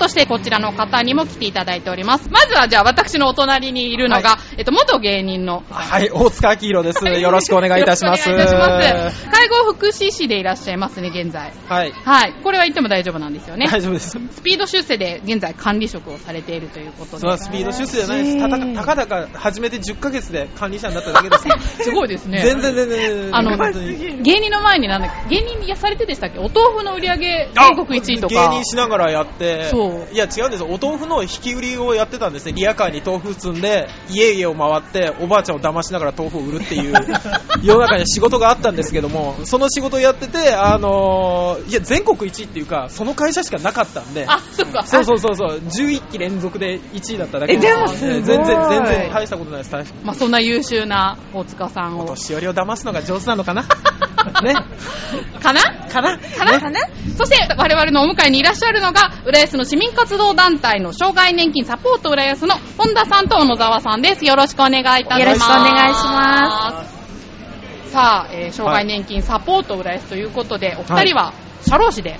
としてこちらの方にも来ていただいております。まずはじゃあ私のお隣にいるのが、えっと、元芸人の。はい、大塚明宏です。よろしくお願いいたします。よろしくお願いいたします。介護福祉士でいらっしゃいますね、現在。はい。はい。これは言っても大丈夫なんですよね。大丈夫です。スピード出世で現在管理職をされているということで。スピード出世じゃないです。たたかたかだか始めて10ヶ月で管理者になっただけです。すごいですね。全然全然。あの芸人の前になんだっけ？芸人やされてでしたっけ？お豆腐の売り上げ全国1位とか。芸人しながらやって、そういや違うんですよ、お豆腐の引き売りをやってたんですね、リアカーに豆腐積んで、家々を回って、おばあちゃんを騙しながら豆腐を売るっていう、世の中に仕事があったんですけども、その仕事をやってて、あのーいや、全国1位っていうか、その会社しかなかったんで、あ、そっか。そうそうそうそう、11期連続で1位だっただけえで全然、全然大したことないです、まあ、そんな優秀な大塚さんを。お年寄りを騙すのが上手なのかな？ね。かな？かな？かな、そして、我々のお迎えにいらっしゃるのが、浦安の市民活動団体の障害年金サポート浦安の本田さんと小野沢さんです。よろしくお願いいたします。よろしくお願いしますさあ、えー障害年金サポート浦安ということで、お二人は社労士で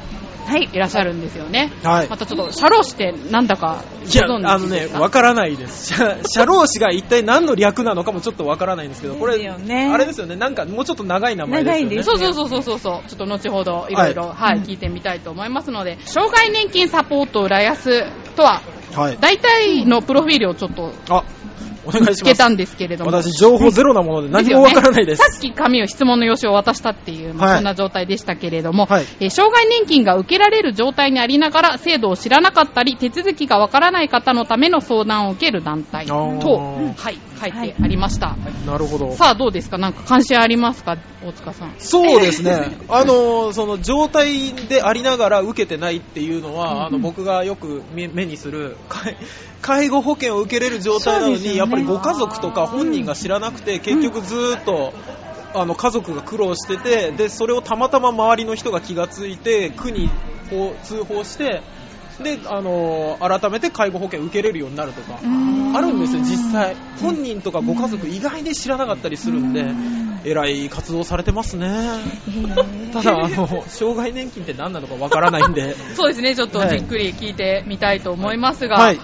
はい。いらっしゃるんですよね。はいまたちょっと、社労士ってなんだかご存あのねわからないです。社社労士が一体何の略なのかもちょっとわからないんですけど、これ、ねあれですよね、なんかもうちょっと長い名前ですよね。長いですそうそうそうそうそうそう、ちょっと後ほどいろいろ、はい、聞いてみたいと思いますので、障害年金サポート浦安とは、はい。大体のプロフィールをちょっとあ、お願いします。つけたんですけれども。私、情報ゼロなもので何もわからないです。さっき紙を質問の用紙を渡したっていう、まあはいそんな状態でしたけれども、はいえー障害年金が受けられる状態にありながら制度を知らなかったり手続きがわからない方のための相談を受ける団体と、はい、書いてありました。なるほど。さあどうですか？なんか関心ありますか大塚さん。そうですね。あの、その状態でありながら受けてないっていうのは、あの、僕がよく目目にする、介介護保険を受けれる状態なのに、やっぱりご家族とか本人が知らなくて、結局ずーっと、あの家族が苦労しててでそれをたまたま周りの人が気がついて区に通報してであの改めて介護保険を受けれるようになるとかあるんですよ実際。本人とかご家族意外に知らなかったりするんで偉い活動されてますね。ただあの障害年金って何なのかわからないんで。そうですね、ちょっとはいじっくり聞いてみたいと思いますが、はい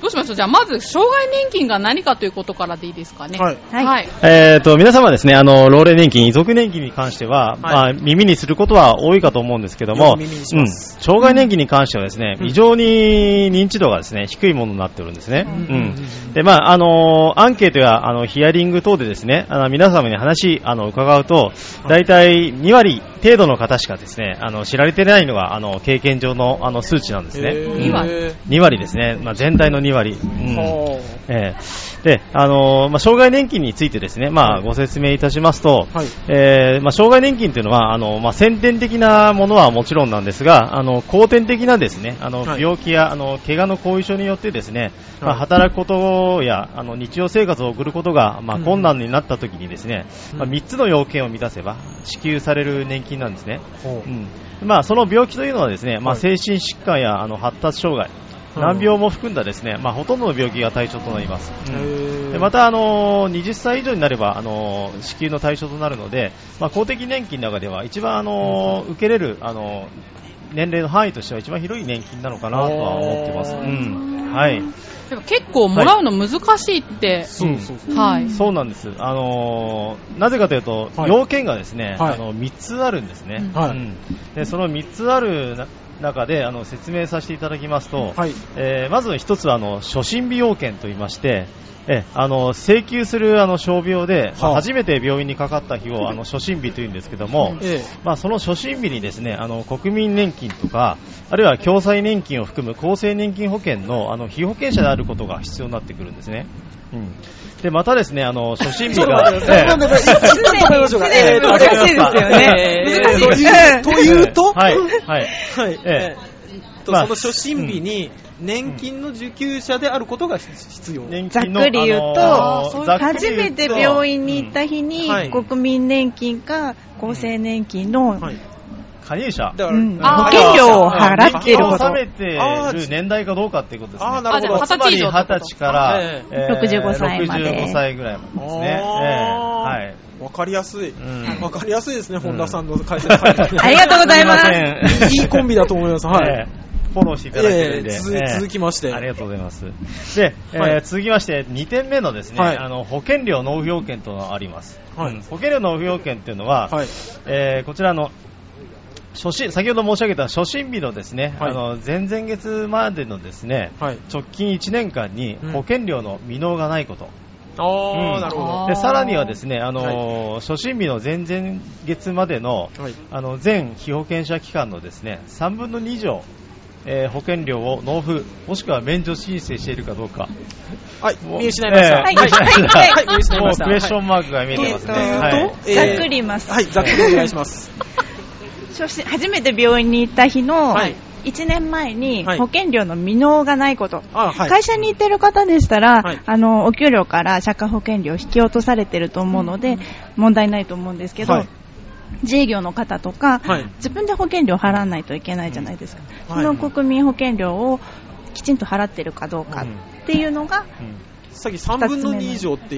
どうしましょう？じゃあまず、障害年金が何かということからでいいですかね。はいはいはい。えー、と、皆様ですね、あの、老齢年金、遺族年金に関しては、いまあ、耳にすることは多いかと思うんですけども、よく耳にしますうん、障害年金に関してはですね、うん非常に認知度がですね、低いものになっておるんですね。ううんん。で、まあ、あのアンケートや、あの、ヒアリング等でですね、あの、皆様に話、あの、伺うと、大体2割程度の方しかですね、あの、知られてないのが、あの、経験上の、あの、数値なんですね。へー二割2割ですね。まあ、全体の2割。うん。はええ。で、あのーまあ、障害年金についてですね、まあ、ご説明いたしますと、はい。えーまあ、障害年金というのは、あの、まあ、先天的なものはもちろんなんですが、あの、後天的なですね、あの、はい。病気や、あの、怪我の後遺症によってですね、まあ、はい働くことや、あの、日常生活を送ることが、まあ、うん。困難になった時にですね、うん。まあ、3つの要件を満たせば、支給される年金なんですね。ほう。うん。まあ、その病気というのはですね、まあ、はい。精神疾患やあの発達障害、難病も含んだですね、まあ、ほとんどの病気が対象となります。でまた、あのー20歳以上になれば、あのー支給の対象となるので、まあ、公的年金の中では一番、あのー受けれる、あのー年齢の範囲としては一番広い年金なのかなとは思ってます。うん。はい、でも結構もらうの難しいって、はい。そうなんです。あのーなぜかというと、はい。要件がですね、はい。あの3つあるんですね。うんはい。うん。でその3つあるな中であの説明させていただきますと、はい。えーまず1つはあの初診日要件といいまして、えあの請求するあの傷病で、まあ。はあ初めて病院にかかった日をあの初診日というんですけども、えまあ、その初診日にですねあの国民年金とかあるいは共済年金を含む厚生年金保険のあの被保険者であることが必要になってくるんですね。うん。でまたですねあの初診日が、ええ。難しいですよね。えー難しいというとはい、はい。はい。ええ。ーとまあその初診日に年金の受給者であることが必要。年ざっくり言うと、初めて病院に行った日に、国民年金か厚生年金の、はい。加入者。だから、うん保険料を払っていること納。めてる年代かどうかっていうことですね。あーなるほどつまり20歳から、ええー65歳まで65歳ぐらいまでですね。えあーえはい。わかりやすい。うんわかりやすいですね、ん本田さんの解説入ってありがとうございます。すいませんいいコンビだと思います。はい。ええフォローしていただいてるんで、ええ続ええ続きましてありがとうございます。で、えーはい続きまして、2点目のですね、はいあの保険料納付要件というのがあります。はいうん保険料納付要件っていうのは、はい。えーこちらの初診先ほど申し上げた初診日のですね、はいあの前々月までのですね、はい。直近1年間にうん保険料の未納がないこと、うんなるほど。でさらにはですね、あのー初診日の前々月までのはい。あの全被保険者期間のですね3分の2以上、えー保険料を納付もしくは免除申請しているかどうかはい、見失いました。えーはいはい、はい、見失いもうました。クエスチョンマークが見えてますね、えーはいとえーざっくります。はい、ざっくりお願いします。初診初めて病院に行った日のはい。1年前にはい。保険料の未納がないこと。あ、はい。会社に行ってる方でしたら、はい。あの、お給料から社会保険料引き落とされてると思うので、問題ないと思うんですけど、はい。自営業の方とか、はい。自分で保険料払わないといけないじゃないですか。はいその国民保険料をきちんと払ってるかどうかっていうのが、さっき3分の2以上って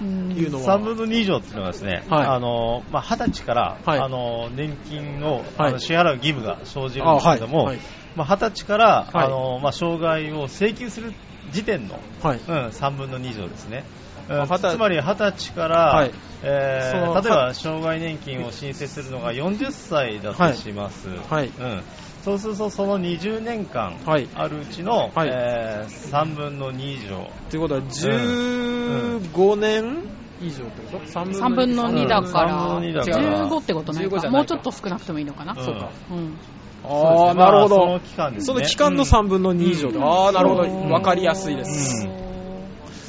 うんいうの。は。3分の2以上っていうのはですね、はい。あのまあ、20歳から、はい。あの年金を、はい。あの支払う義務が生じるん。ですけども、はい。まあ、20歳から、はい。あのまあ、障害を請求する時点の、はい。うん、3分の2以上ですね。つまり20歳から、はい。えー例えば障害年金を申請するのが40歳だとします、はい。うん、そうするとその20年間はいあるうちの、はいえー3分の2以上、ということは、15年以上ってこと？3分の2だから、3分の2だから15ってことない15じか。ゃないかもうちょっと少なくてもいいのかな？うんそうか。うん。ああ、なるほそのど。期間ですね。その期間の3分の2以上で。ああ、なるほど。うんわかりやすいです。うん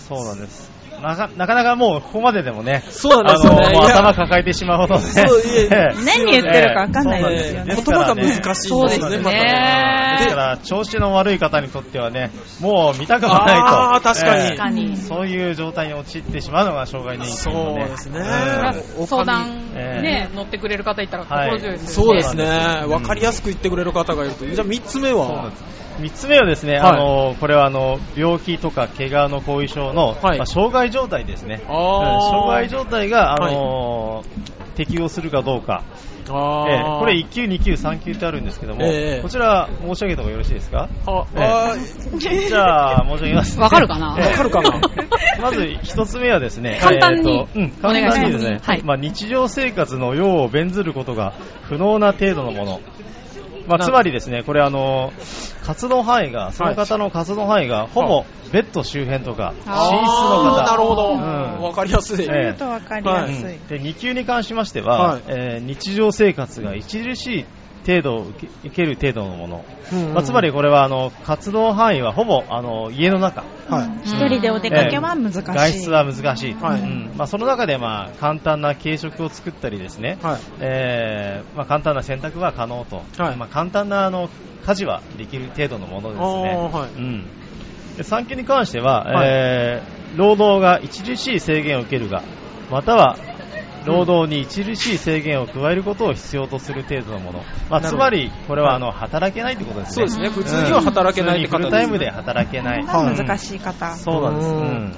そうなんです。なかなかなかもうここまででもね、そうなんですよね。頭抱えてしまうほどね。そういえ何言ってるか分かんないですよね。ええ言葉が難しいんですそうですね。ですから、調子の悪い方にとってはね、もう見たくもないと。あー確かに。ええ。確かに。そういう状態に陥ってしまうのが障害年金のね。そうですね。うんお相談ええ。ね、乗ってくれる方いたら心強いですよね。そうですね。うんわかりやすく言ってくれる方がいると。じゃあ3つ目は？そうなんです三つ目はですね、はい。あのこれはあの病気とか怪我の後遺症の、はい。まあ、障害状態ですね。障害状態が、あの適用するかどうか、あええーこれ1級、2級、3級ってあるんですけども、ええ。こちら申し上げた方がよろしいですか？あ、ええ。あじゃあ、申し上げます、わかるかな？ええ。わかるかな？まず一つ目はですね、簡単に。えーとうん、お願いします。簡単にですね、はい。まあ、日常生活の用を弁ずることが不能な程度のもの。まあ、つまりですね、これあの、活動範囲が、その方の活動範囲が、ほぼベッド周辺とか、寝室の方。なるほど。うんわかりやすい。ええ言うと分かりやすい。うんで2級に関しましては、はいえー日常生活が著しい程度を受け受ける程度のもの、うんまあ、つまりこれはあの活動範囲はほぼあの家の中、はい。一人でお出かけは難しい。外出は難しい、はい。うん。まあ、その中でまあ簡単な軽食を作ったりですね、はい。えーまあ、簡単な洗濯は可能と、はい。まあ、簡単なあの家事はできる程度のものですね。はい。うん。で産休に関しては、はい。えー労働が著しい制限を受けるが、または労働に著しい制限を加えることを必要とする程度のもの、まあ、つまりこれははいあの働けないということですね。そうですね。普通には働けないフルタイムで働けない。が難しい方。そうなんです。ううんん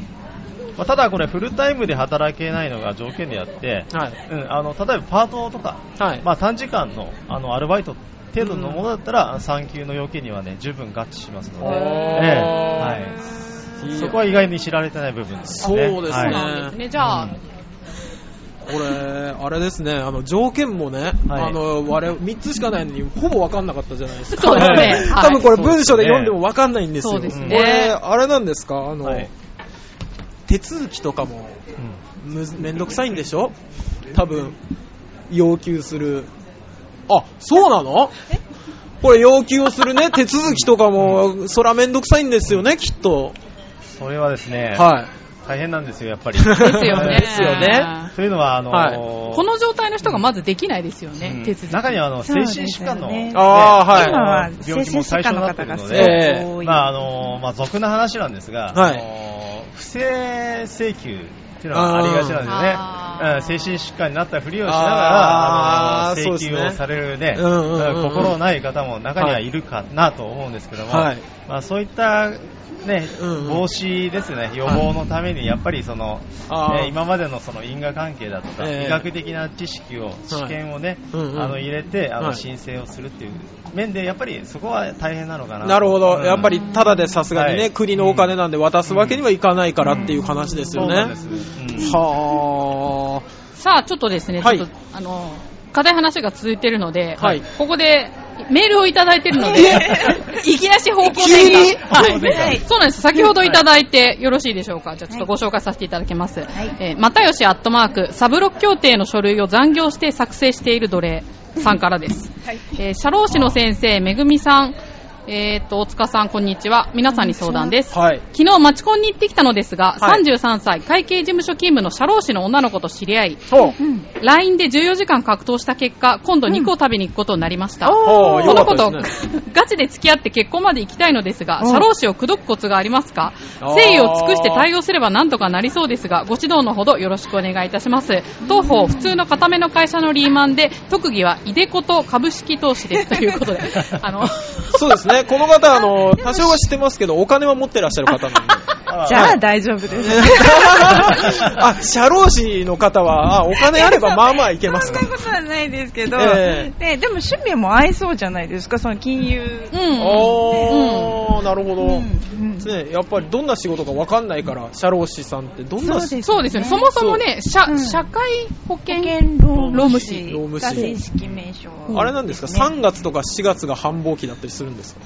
まあ、ただこれフルタイムで働けないのが条件であって、はい。うん、あの例えばパートとか、はい。まあ、短時間のあのアルバイト程度のものだったら、産休の要件にはね十分合致しますので、ええはい、そこは意外に知られてない部分ですね。そうですねはいなんですね。じゃあ、これ、あれですね、あの、条件もね、はい。あの、我々、3つしかないのに、ほぼわかんなかったじゃないですか。そうですね。はい。多分これ文章で読んでもわかんないんですよ。そうですね。これ、あれなんですか？あの、はい。手続きとかもうんめんどくさいんでしょ？多分、要求する。あ、そうなの？これ要求をするね、手続きとかも、そらめんどくさいんですよね、きっと。それはですね、はい。大変なんですよ、やっぱり。ですよね。ですよねというのは、あのはいこの状態の人がまずできないですよね、うん手続き。中にはあの精神疾患の、ねあーはい今は病精神気も対象疾患のになってるの方がすごで。まああのまあ、俗な話なんですが、はい不正請求っていうのはありがちなんですよね。精神疾患になったふりをしながら、あの請求をされるね、心ない方も中にはいるかなと思うんですけども、はい。まあ、そういった、ね防止ですね、予防のためにやっぱりその、ね今までのその因果関係だとか、ええ。医学的な知識を、知見をね、あの入れてあのはい。申請をするっていう面で、やっぱりそこは大変なのかななるほど、うん。やっぱりただでさすがにね、はい。国のお金なんで渡すわけにはいかないからっていう話ですよね。そうはさあ、ちょっとですね、はい。ちょっと、あの、課題話が続いてるので、はい。ここでメールをいただいてるので、いきなし方向急に性が、はい。はい。そうなんです。先ほどいただいてよろしいでしょうか。じゃあちょっとご紹介させていただきます。い。えー、又吉アットマーク、サブロック協定の書類を残業して作成している奴隷さんからです。えー社労士の先生、めぐみさん、えーっと、大塚さん、こんにちは。皆さんに相談です。はい。昨日、マチコンに行ってきたのですが、はい33歳、会計事務所勤務の社労士の女の子と知り合い、そう。LINE で14時間格闘した結果、今度肉を食べに行くことになりました。おーこの子とよかったですガチで付き合って結婚まで行きたいのですが、うん社労士を口説くコツがありますか？あー誠意を尽くして対応すれば何とかなりそうですが、ご指導のほどよろしくお願いいたします。当方、普通の固めの会社のリーマンで、特技はイデコと株式投資ですということで、あの、そうですね。この方、あの、多少は知ってますけど、お金は持ってらっしゃる方なんで。あじゃあ大丈夫です。あ、社労士の方は、あ、お金あれば まあまあいけますかそんなことはないですけど、えででも趣味も合いそうじゃないですか、その金融。うん。おー、なるほど。うんうんね、やっぱりどんな仕事かわかんないから、社労士さんってどんなそうですそうですよね。そもそもね、社、うん。社会保険保険労務労務士。士労務士。が正式名称、あれなんですか、ね。3月とか4月が繁忙期だったりするんですか？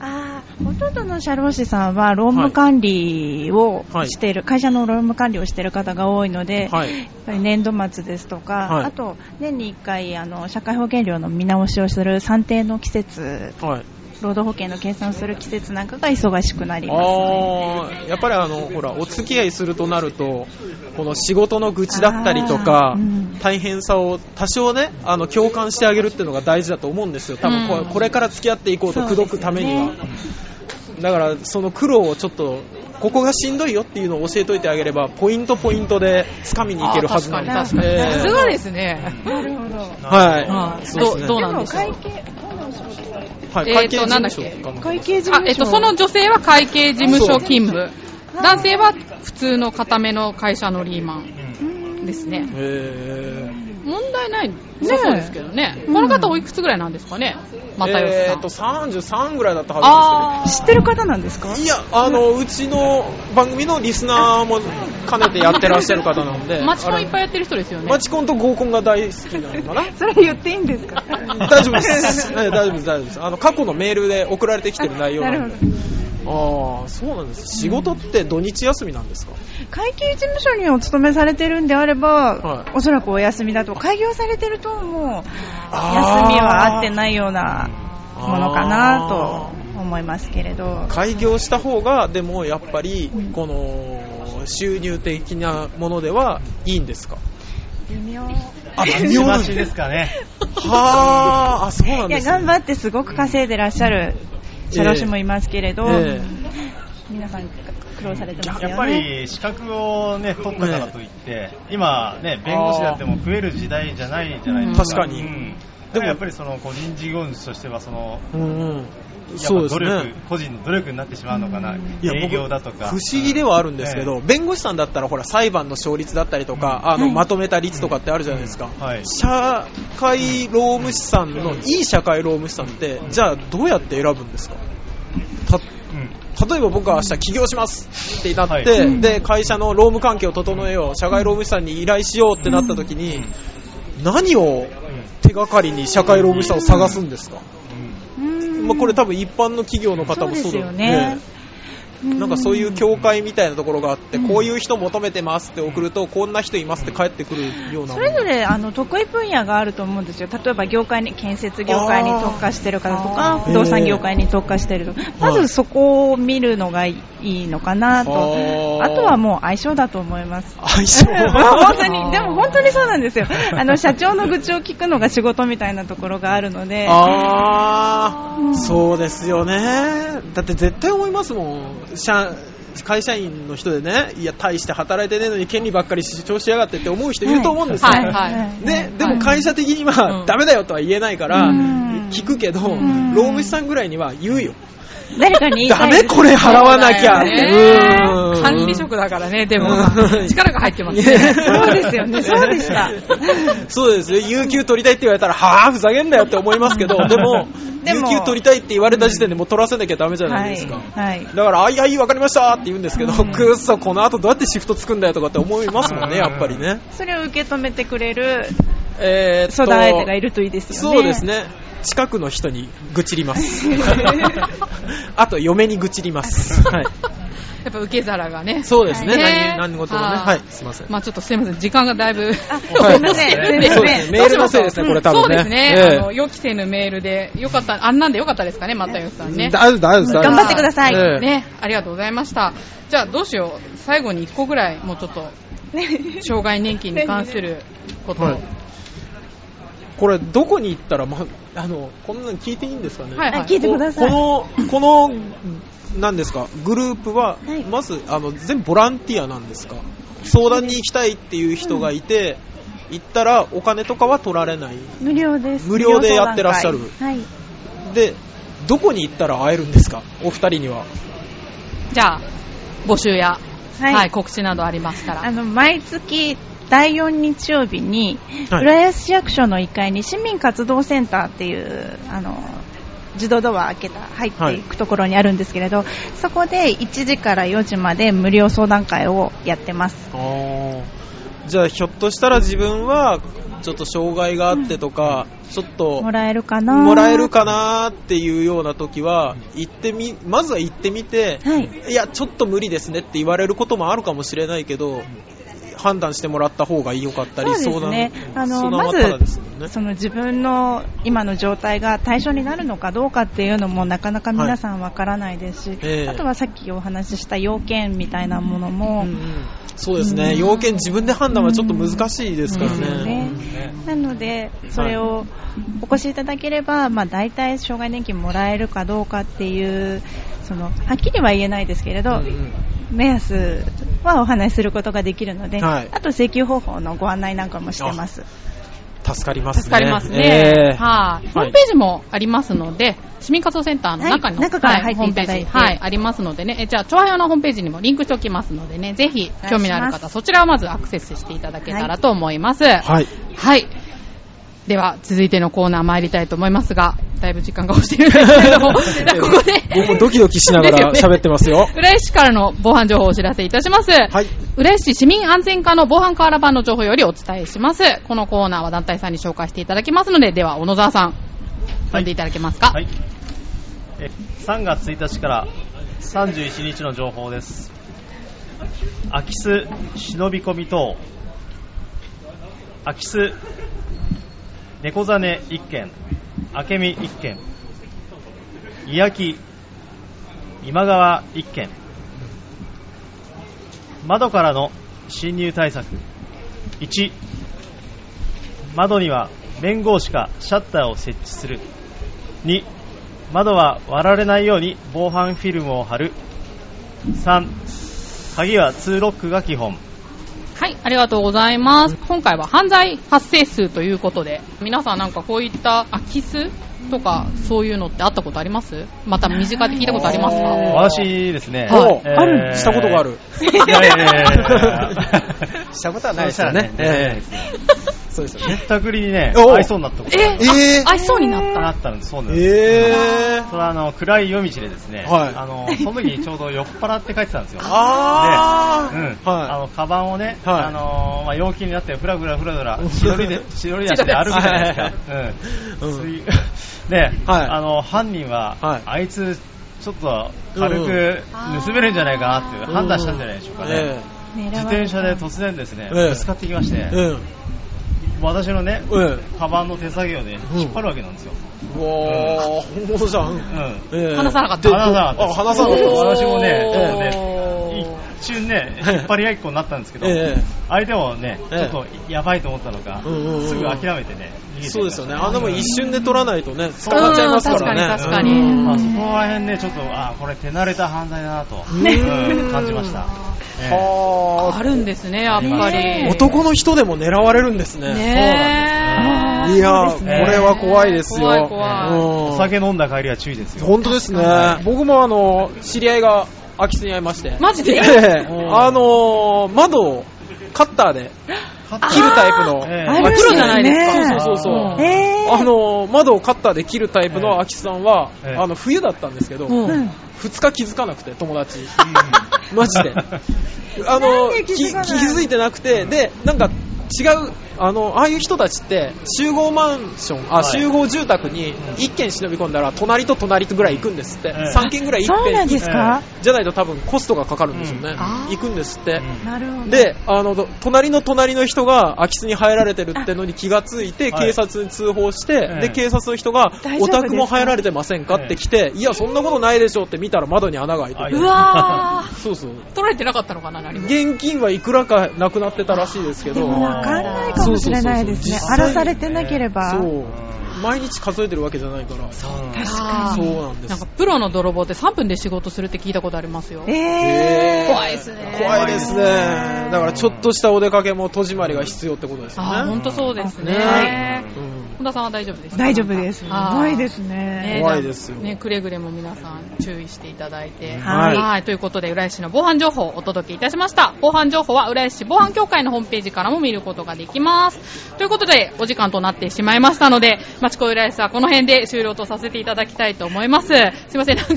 あーほとんどの社労士さんは労務管理をはい。している、会社の労務管理をしている方が多いので、はい。やっぱり年度末ですとか、はい。あと年に1回あの社会保険料の見直しをする算定の季節、はい。労働保険の計算する季節なんかが忙しくなります、ね。あーやっぱりあの、ほら、お付き合いするとなると、この仕事の愚痴だったりとかうん、大変さを多少ね、あの、共感してあげるっていうのが大事だと思うんですよ。多分これ、うんこれから付き合っていこうと口説くためには。だから、その苦労をちょっと、ここがしんどいよっていうのを教えといてあげれば、ポイントポイントで掴みにいけるはずなんであー確かにえーさすがですね。なるほど。はい。うんそうですねどうなんでしょはい、えーと会計事なんだっけ？務所かな会計事務、所。あえっと、その女性は会計事務所勤務。男性は普通の固めの会社のリーマンですね。へー問題ない、そうですけどね。この方おいくつぐらいなんですかね？又吉さん。えーと、33ぐらいだったはあ知ってる方なんですか？ずですけど。いや、あの、うちの番組のリスナーも兼ねてやってらっしゃる方なんで。ー、マチコンいっぱい。いやってる人ですよね。マチコンと合コンが大好きなのかな それ言っていいんですか？大丈夫です。ええ大丈夫です、大丈夫です。あの、過去のメールで送られてきてる内容なんで。ああ、そうなんです。仕事って土日休みなんですか？会計事務所にお勤めされてるんであれば、はいおそらくお休みだと、開業されてるともう、休みは合ってないようなものかなと思いますけれど。開業した方が、でもやっぱり、この、収入的なものではいいんですか？微妙。あ、微微妙妙なん しですかね。はあ、あ、そうなんいや、ですね。頑張ってすごく稼いでらっしゃる社労士もいますけれど、ええ皆さん苦労されてますよね。やっぱり資格をね、取ったからといって、今ね、弁護士であっても増える時代じゃないじゃないですか。確かにうんでもやっぱりその個人事業主としてはその、うんそうですぱ努力、ね。個人の努力になってしまうのかな。営業だとか。不思議ではあるんですけど、え弁護士さんだったらほら裁判の勝率だったりとか、あのまとめた率とかってあるじゃないですか、はい。社会労務士さんのいい社会労務士さんってじゃあどうやって選ぶんですか？たうん。例えば僕は明日起業しますってなって、はい。で会社の労務環境を整えよう社会労務士さんに依頼しようってなった時に、何を手がかりに社会労務士さんを探すんですか、うん。まあ、これ多分一般の企業の方もそうだそうですよね。なんかそういう協会みたいなところがあって、うんこういう人求めてますって送ると、こんな人いますって返ってくるような。それぞれあの得意分野があると思うんですよ。例えば業界に建設業界に特化してる方とか不動産業界に特化してるとか、まずそこを見るのがいいのかなと。あとはもう相性だと思います。相性 本当に、でも本当にそうなんですよ。あの、社長の愚痴を聞くのが仕事みたいなところがあるので、あー、うんそうですよね。だって絶対思いますもん。社会社員の人でね、いや、大して働いてねえのに権利ばっかり主張しやがってって思う人いると思うんですよ。はいはい。で、でも会社的にうん。はダメだよとは言えないから、うん。聞くけど、ん。労務士さんぐらいには言うよ。誰かに言いたダメこれ払わなきゃ。そうだよねうん管理職だからね、でもうん、力が入ってますね。そうですよね、そうでした。そうですよ。有給取りたいって言われたら、はぁ、ふざけんなよって思いますけど、でも、でも有給取りたいって言われた時点でもう取らせなきゃダメじゃないですか。はい。だから、あいあい、わかりましたって言うんですけど、うんくっそ、この後どうやってシフトつくんだよとかって思いますもんね、やっぱりね。それを受け止めてくれるえーっと相談相手がいるといいですよね。そうです。ね。近くの人に愚痴ります。あと、嫁に愚痴ります。はい。やっぱ受け皿がね。そうですね。ね何、何事もね。はいはい、すいません。まあちょっとすいません、時間がだいぶ。あ、はいすいません、すいまそうですね。せん。メールのせいですね、これ多分ね。そうですね。ええあの、予期せぬメールで、よかった、あんなんでよかったですかね、又吉さんね。大丈夫、大丈夫。頑張ってくださいええね、ありがとうございました。じゃあどうしよう。最後に1個ぐらい、もうちょっと、障害年金に関することを。はいこれ、どこに行ったら、ま、あの、こんなの聞いていいんですかね？はいはいあ聞いてください。この、この、何ですか、グループは、はいまず、あの、全部ボランティアなんですか？相談に行きたいっていう人がいて、行ったらお金とかは取られない。無料です。無料でやってらっしゃるはい。で、どこに行ったら会えるんですか？お二人には。じゃあ、募集や、はいはい、告知などありましたら。あの、毎月第4日曜日に、はい。浦安市役所の1階に市民活動センターっていう、あの、自動ドア開けた、入ってい。くところにあるんですけれど、そこで1時から4時まで無料相談会をやってます。じゃあ、ひょっとしたら自分は、ちょっと障害があってとか、ちょっと、もらえるかな？もらえるかなっていうような時は、行ってみ、まずは行ってみて、はい。いや、ちょっと無理ですねって言われることもあるかもしれないけど、判断してもらった方が良かったり、そうですね。あの相談はただですもんね。その自分の今の状態が対象になるのかどうかっていうのもなかなか皆さんわからないですし、ええ。あとはさっきお話しした要件みたいなものも、うんうん。そうですね、うん。要件自分で判断はちょっと難しいですから。ね。なので、それをお越しいただければ、まあ、大体障害年金もらえるかどうかっていう、そのはっきりは言えないですけれど、うんうん。目安はお話しすることができるので、はいあと請求方法のご案内なんかもしてます。助かりますね。助かりますね。ええはい。ホームページもありますので、市民活動センターの中の、はい中から入っていただいてホームページはい、ありますのでね、えじゃあ、チョアヨのホームページにもリンクしておきますのでね、ぜひ、興味のある方、そちらをまずアクセスしていただけたらと思います。はい。はい。では、続いてのコーナー参りたいと思いますが、だいぶ時間が押してるんですけれども、ここで、僕もドキドキしながら喋ってますよ。浦安市からの防犯情報をお知らせいたします。はい。浦安市市民安全課の防犯カーラ版の情報よりお伝えします。このコーナーは団体さんに紹介していただきますので、では、小野沢さん、読んでいただけますか？はい。え3月1日から31日の情報です。空き巣忍び込み等。空き巣猫ザネ1件。明美1件。いやき今川1件。窓からの侵入対策。1、窓には面号しかシャッターを設置する。2、窓は割られないように防犯フィルムを貼る。3、鍵は2ロックが基本。はい、ありがとうございます。今回は犯罪発生数ということで、皆さんなんかこういった空き巣とかそういうのってあったことあります？また身近で聞いたことありますか？私ですね、おえーある？したことがある。いやいやいや したことはないですよね。ええそうですよね。ひったくりにね、お合いそうになったことえがえあ合いそうになった。なったんです。そうなんです。ええそれはあの暗い夜道でですね、はい。あのその時にちょうど酔っ払って帰ってたんですよ。あうん、ーはあのカバンをね、はい。あのまあ、陽気になってふらふらふらふらしおりでしおり出して歩くじゃないですか。うん。うん。そうい うね、はい。あの犯人は、はい。あいつちょっと軽く盗めるんじゃないかなっていう判断したんじゃないでしょうかね。え自転車で突然ですね、ええ。ぶつかってきまして、えうん。私のね、えカバンの手作業で引っ張るわけなんですよ。え。うわー、本物じゃん。うん。ええ話さなかったで話さなかったあ、話さなかった。私もね、ちょっとおね、ー一瞬ね、引っ張り合いっこになったんですけど、ええ。相手もね、ちえ。えょっとやばいと思ったのか、うんうんうんうん。すぐ諦めてね、そうですよね。あんなもん一瞬で取らないとね、捕まっちゃいますからね。うん確かに確かに。うん。まあ、そこら辺ね、ちょっと、あこれ手慣れた犯罪だなと、うん感じました。ええ。はあ。るんですね、やっぱあり。男の人でも狙われるんですね。そうですねこれは怖いですよ。怖い怖い。うん。お酒飲んだ帰りは注意ですよ。本当ですね。僕もあの、知り合いが空き巣に会いまして。マジで？ええ。あのー、窓をカッターで切るタイプの。ええ。ある空き巣プロじゃないですか。そうそうそうそう。えーあのー、窓をカッターで切るタイプの空き巣さんは、ええ。あの、冬だったんですけど、うん。うん。2日気づかなくて、友達。マジで。あの気、づいてなくて、で、なんか、違う、あの、ああいう人たちって、集合マンション、あ、はい。集合住宅に1軒忍び込んだら、隣と隣とぐらい行くんですって。ええ。3軒ぐらい一そうなん遍ですかじゃないと多分コストがかかるんですよね。ん。あー。行くんですって。うんなるほど。で、あの、ど隣の隣の人が空き巣に入られてるってのに気がついて、はい。警察に通報して、ええ。で、警察の人がお宅も入られてませんかって来て、いや、そんなことないでしょって見たら窓に穴が開いててうわー。そうそう。取られてなかったのかな、何も。現金はいくらかなくなってたらしいですけど、でもわかんないかもしれないですね。荒らされてなければ。そう。毎日数えてるわけじゃないから。そうあーそうなんですなんかプロの泥棒って3分で仕事するって聞いたことありますよ。えー。怖いですね。怖いですね。だからちょっとしたお出かけも戸締まりが必要ってことですよね。あー、ほんとそうですね。ねうん本田さんは大丈夫ですか？大丈夫です。怖いですねね。怖いですよね、くれぐれも皆さん注意していただいて。はいということで、浦安市の防犯情報をお届けいたしました。防犯情報は浦安市防犯協会のホームページからも見ることができます。ということで、お時間となってしまいましたので、町子浦安はこの辺で終了とさせていただきたいと思います。すいません、なんか、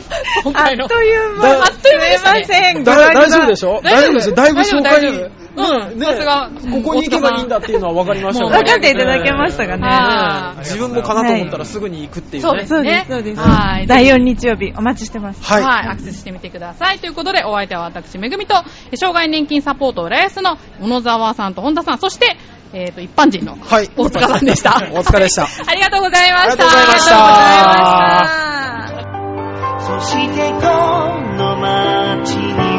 今あっ回の。という間。だあっという間でしたねすいません。だ大丈夫でしょ？大丈夫ですよ。だいぶ紹介うんねさすがここに行けばいいんだっていうのは分かりましたね分かっていただけましたかね。はい自分もかなと思ったらすぐに行くっていうね。そうですねそうです。はい第4日曜日お待ちしてます。はい。はい、アクセスしてみてください。ということで、お相手は私、めぐみと、え障害年金サポート浦安の小野沢さんと本田さん、そして、えっ、と、一般人のはい。大塚さんでした。お疲れで した。ありがとうございました。ありがとうございましたありがとうございました。そしてこの街に